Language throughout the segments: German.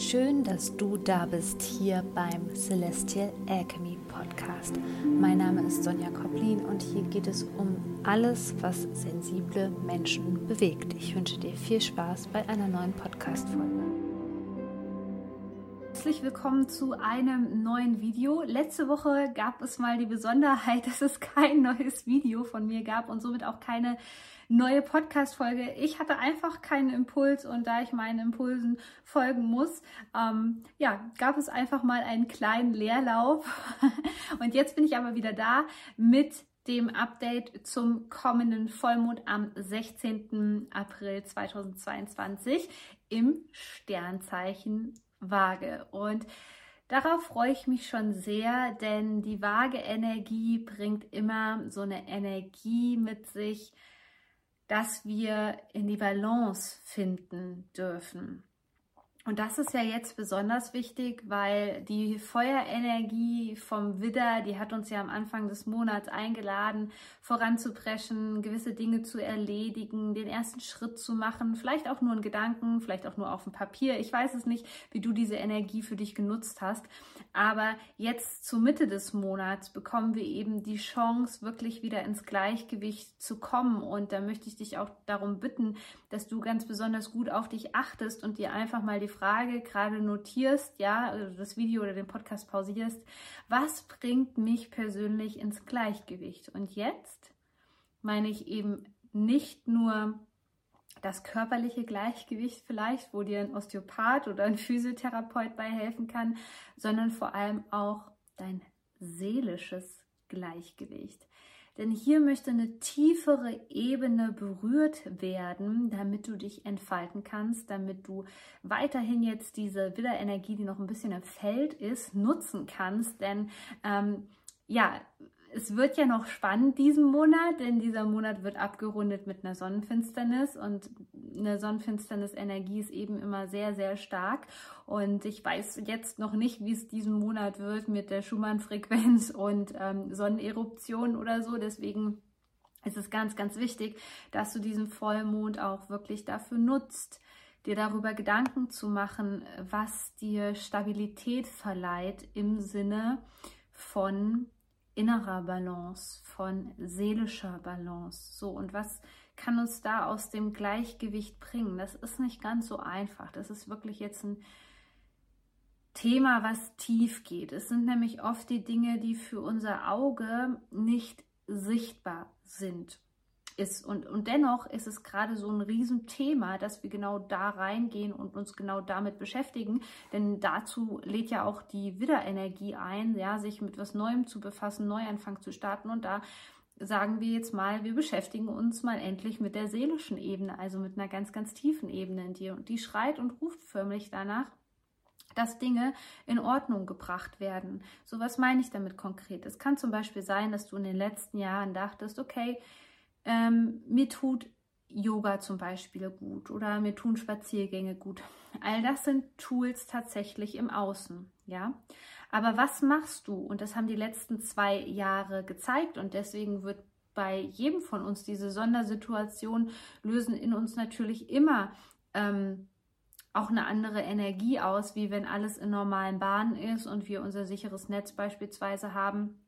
Schön, dass du da bist hier beim Celestial Alchemy Podcast. Mein Name ist Sonja Koplin und hier geht es um alles, was sensible Menschen bewegt. Ich wünsche dir viel Spaß bei einer neuen Podcast-Folge. Herzlich willkommen zu einem neuen Video. Letzte Woche gab es mal die Besonderheit, dass es kein neues Video von mir gab und somit auch keine neue Podcast-Folge. Ich hatte einfach keinen Impuls und da ich meinen Impulsen folgen muss, ähm, ja, gab es einfach mal einen kleinen Leerlauf. und jetzt bin ich aber wieder da mit dem Update zum kommenden Vollmond am 16. April 2022 im Sternzeichen Waage. Und Darauf freue ich mich schon sehr, denn die Waage-Energie bringt immer so eine Energie mit sich, dass wir in die Balance finden dürfen. Und das ist ja jetzt besonders wichtig, weil die Feuerenergie vom Widder, die hat uns ja am Anfang des Monats eingeladen, voranzupreschen, gewisse Dinge zu erledigen, den ersten Schritt zu machen, vielleicht auch nur in Gedanken, vielleicht auch nur auf dem Papier. Ich weiß es nicht, wie du diese Energie für dich genutzt hast. Aber jetzt zur Mitte des Monats bekommen wir eben die Chance, wirklich wieder ins Gleichgewicht zu kommen. Und da möchte ich dich auch darum bitten, dass du ganz besonders gut auf dich achtest und dir einfach mal die Frage gerade notierst, ja, also das Video oder den Podcast pausierst, was bringt mich persönlich ins Gleichgewicht? Und jetzt meine ich eben nicht nur das körperliche Gleichgewicht vielleicht, wo dir ein Osteopath oder ein Physiotherapeut bei helfen kann, sondern vor allem auch dein seelisches Gleichgewicht. Denn hier möchte eine tiefere Ebene berührt werden, damit du dich entfalten kannst, damit du weiterhin jetzt diese Widderenergie, die noch ein bisschen im Feld ist, nutzen kannst. Denn ähm, ja, es wird ja noch spannend diesen Monat, denn dieser Monat wird abgerundet mit einer Sonnenfinsternis und eine Sonnenfinsternis-Energie ist eben immer sehr, sehr stark. Und ich weiß jetzt noch nicht, wie es diesen Monat wird mit der Schumann-Frequenz und ähm, Sonneneruption oder so. Deswegen ist es ganz, ganz wichtig, dass du diesen Vollmond auch wirklich dafür nutzt, dir darüber Gedanken zu machen, was dir Stabilität verleiht im Sinne von innerer Balance, von seelischer Balance. So, und was kann uns da aus dem Gleichgewicht bringen? Das ist nicht ganz so einfach. Das ist wirklich jetzt ein Thema, was tief geht. Es sind nämlich oft die Dinge, die für unser Auge nicht sichtbar sind ist. Und, und dennoch ist es gerade so ein Riesenthema, dass wir genau da reingehen und uns genau damit beschäftigen. Denn dazu lädt ja auch die Widderenergie ein, ja, sich mit was Neuem zu befassen, Neuanfang zu starten. Und da sagen wir jetzt mal, wir beschäftigen uns mal endlich mit der seelischen Ebene, also mit einer ganz, ganz tiefen Ebene in dir. Und die schreit und ruft förmlich danach, dass Dinge in Ordnung gebracht werden. So was meine ich damit konkret? Es kann zum Beispiel sein, dass du in den letzten Jahren dachtest, okay, ähm, mir tut Yoga zum Beispiel gut oder mir tun Spaziergänge gut. All das sind Tools tatsächlich im Außen, ja. Aber was machst du? Und das haben die letzten zwei Jahre gezeigt und deswegen wird bei jedem von uns diese Sondersituation lösen in uns natürlich immer ähm, auch eine andere Energie aus, wie wenn alles in normalen Bahnen ist und wir unser sicheres Netz beispielsweise haben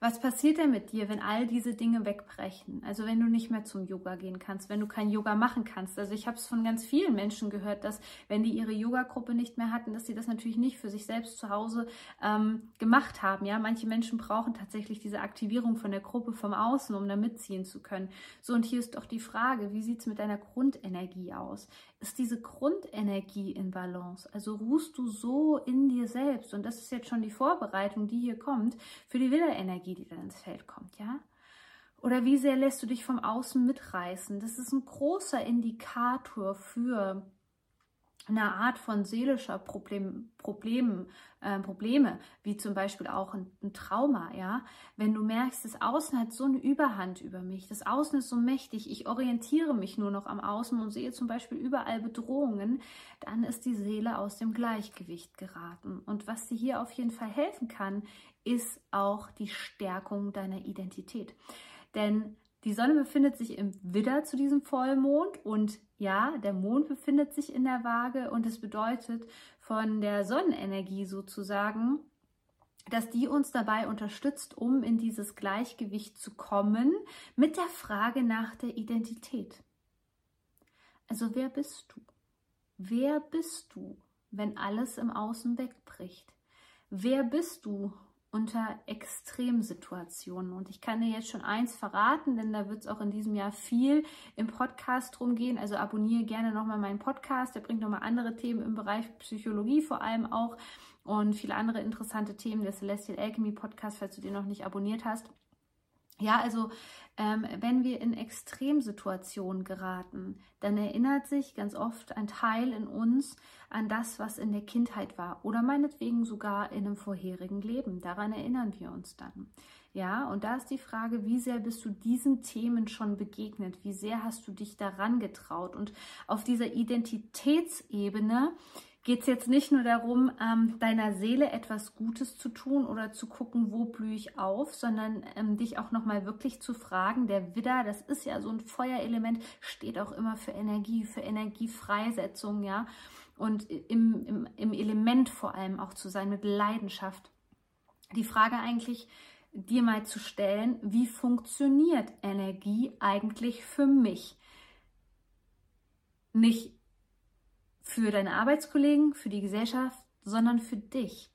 was passiert denn mit dir, wenn all diese Dinge wegbrechen? Also wenn du nicht mehr zum Yoga gehen kannst, wenn du kein Yoga machen kannst. Also ich habe es von ganz vielen Menschen gehört, dass wenn die ihre Yoga-Gruppe nicht mehr hatten, dass sie das natürlich nicht für sich selbst zu Hause ähm, gemacht haben. Ja, manche Menschen brauchen tatsächlich diese Aktivierung von der Gruppe vom Außen, um da mitziehen zu können. So und hier ist doch die Frage, wie sieht es mit deiner Grundenergie aus? Ist diese Grundenergie in Balance? Also ruhst du so in dir selbst? Und das ist jetzt schon die Vorbereitung, die hier kommt für die Widderenergie Energie, die dann ins Feld kommt, ja? Oder wie sehr lässt du dich vom Außen mitreißen? Das ist ein großer Indikator für eine Art von seelischer Problem, Problem, äh, Probleme, wie zum Beispiel auch ein, ein, Trauma, ja. Wenn du merkst, das Außen hat so eine Überhand über mich, das Außen ist so mächtig, ich orientiere mich nur noch am Außen und sehe zum Beispiel überall Bedrohungen, dann ist die Seele aus dem Gleichgewicht geraten. Und was dir hier auf jeden Fall helfen kann, ist auch die Stärkung deiner Identität. Denn Die Sonne befindet sich im Widder zu diesem Vollmond und ja, der Mond befindet sich in der Waage und es bedeutet von der Sonnenenergie sozusagen, dass die uns dabei unterstützt, um in dieses Gleichgewicht zu kommen mit der Frage nach der Identität. Also wer bist du? Wer bist du, wenn alles im Außen wegbricht? Wer bist du unter Extremsituationen? Und ich kann dir jetzt schon eins verraten, denn da wird es auch in diesem Jahr viel im Podcast drum gehen. Also abonniere gerne nochmal meinen Podcast. Der bringt nochmal andere Themen im Bereich Psychologie vor allem auch und viele andere interessante Themen. Der Celestial Alchemy Podcast, falls du den noch nicht abonniert hast. Ja, also ähm, wenn wir in Extremsituationen geraten, dann erinnert sich ganz oft ein Teil in uns an das, was in der Kindheit war oder meinetwegen sogar in einem vorherigen Leben. Daran erinnern wir uns dann. Ja, und da ist die Frage, wie sehr bist du diesen Themen schon begegnet? Wie sehr hast du dich daran getraut? Und auf dieser Identitätsebene geht es jetzt nicht nur darum, ähm, deiner Seele etwas Gutes zu tun oder zu gucken, wo blühe ich auf, sondern ähm, dich auch nochmal wirklich zu fragen. Der Widder, das ist ja so ein Feuerelement, steht auch immer für Energie, für Energiefreisetzung, ja. Und im, im, im Element vor allem auch zu sein, mit Leidenschaft. Die Frage eigentlich, dir mal zu stellen, wie funktioniert Energie eigentlich für mich? Nicht für deine Arbeitskollegen, für die Gesellschaft, sondern für dich.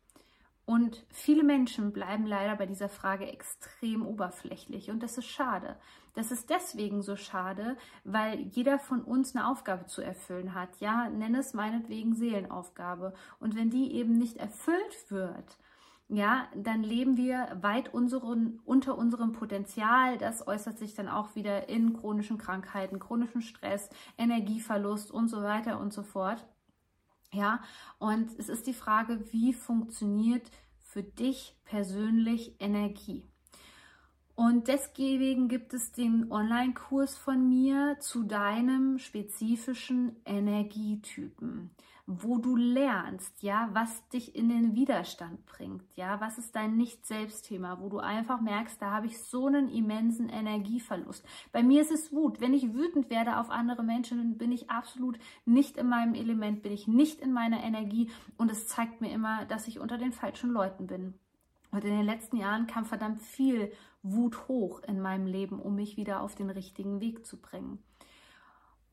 Und viele Menschen bleiben leider bei dieser Frage extrem oberflächlich und das ist schade. Das ist deswegen so schade, weil jeder von uns eine Aufgabe zu erfüllen hat. Ja, nenne es meinetwegen Seelenaufgabe. Und wenn die eben nicht erfüllt wird, ja, dann leben wir weit unseren, unter unserem Potenzial. Das äußert sich dann auch wieder in chronischen Krankheiten, chronischen Stress, Energieverlust und so weiter und so fort. Ja, und es ist die Frage, wie funktioniert für dich persönlich Energie? Und deswegen gibt es den Online-Kurs von mir zu deinem spezifischen Energietypen wo du lernst, ja, was dich in den Widerstand bringt, ja, was ist dein Nicht-Selbst-Thema, wo du einfach merkst, da habe ich so einen immensen Energieverlust. Bei mir ist es Wut. Wenn ich wütend werde auf andere Menschen, dann bin ich absolut nicht in meinem Element, bin ich nicht in meiner Energie und es zeigt mir immer, dass ich unter den falschen Leuten bin. Und in den letzten Jahren kam verdammt viel Wut hoch in meinem Leben, um mich wieder auf den richtigen Weg zu bringen.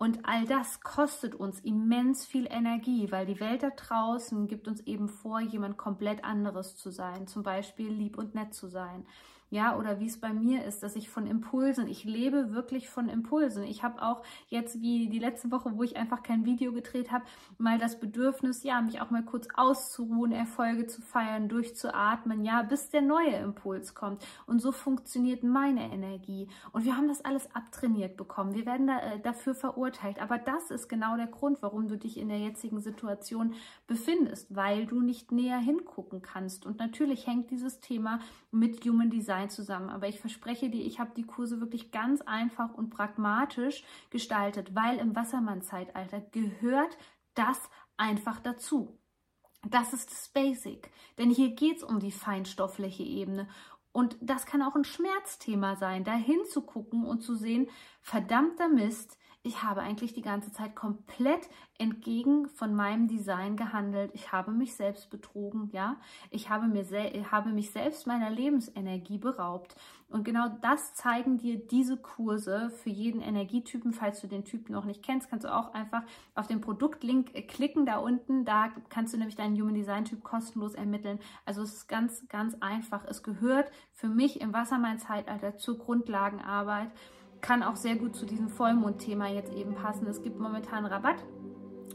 Und all das kostet uns immens viel Energie, weil die Welt da draußen gibt uns eben vor, jemand komplett anderes zu sein, zum Beispiel lieb und nett zu sein ja, oder wie es bei mir ist, dass ich von Impulsen, ich lebe wirklich von Impulsen. Ich habe auch jetzt wie die letzte Woche, wo ich einfach kein Video gedreht habe, mal das Bedürfnis, ja, mich auch mal kurz auszuruhen, Erfolge zu feiern, durchzuatmen, ja, bis der neue Impuls kommt. Und so funktioniert meine Energie. Und wir haben das alles abtrainiert bekommen. Wir werden da, äh, dafür verurteilt. Aber das ist genau der Grund, warum du dich in der jetzigen Situation befindest, weil du nicht näher hingucken kannst. Und natürlich hängt dieses Thema mit Human Design Design zusammen. Aber ich verspreche dir, ich habe die Kurse wirklich ganz einfach und pragmatisch gestaltet, weil im Wassermann-Zeitalter gehört das einfach dazu. Das ist das Basic. Denn hier geht es um die feinstoffliche Ebene. Und das kann auch ein Schmerzthema sein, da hinzugucken und zu sehen, verdammter Mist, ich habe eigentlich die ganze Zeit komplett entgegen von meinem Design gehandelt. Ich habe mich selbst betrogen, ja. Ich habe, mir habe mich selbst meiner Lebensenergie beraubt. Und genau das zeigen dir diese Kurse für jeden Energietypen. Falls du den Typen noch nicht kennst, kannst du auch einfach auf den Produktlink klicken da unten. Da kannst du nämlich deinen Human Design Typ kostenlos ermitteln. Also es ist ganz, ganz einfach. Es gehört für mich im Wassermann-Zeitalter zur Grundlagenarbeit kann auch sehr gut zu diesem Vollmond-Thema jetzt eben passen. Es gibt momentan Rabatt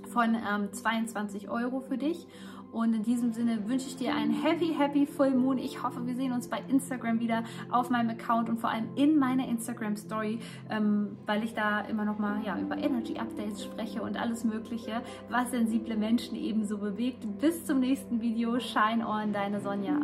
von ähm, 22 Euro für dich. Und in diesem Sinne wünsche ich dir einen happy, happy Full Moon. Ich hoffe, wir sehen uns bei Instagram wieder auf meinem Account und vor allem in meiner Instagram Story, ähm, weil ich da immer noch mal ja, über Energy Updates spreche und alles Mögliche, was sensible Menschen ebenso bewegt. Bis zum nächsten Video. Shine on, deine Sonja.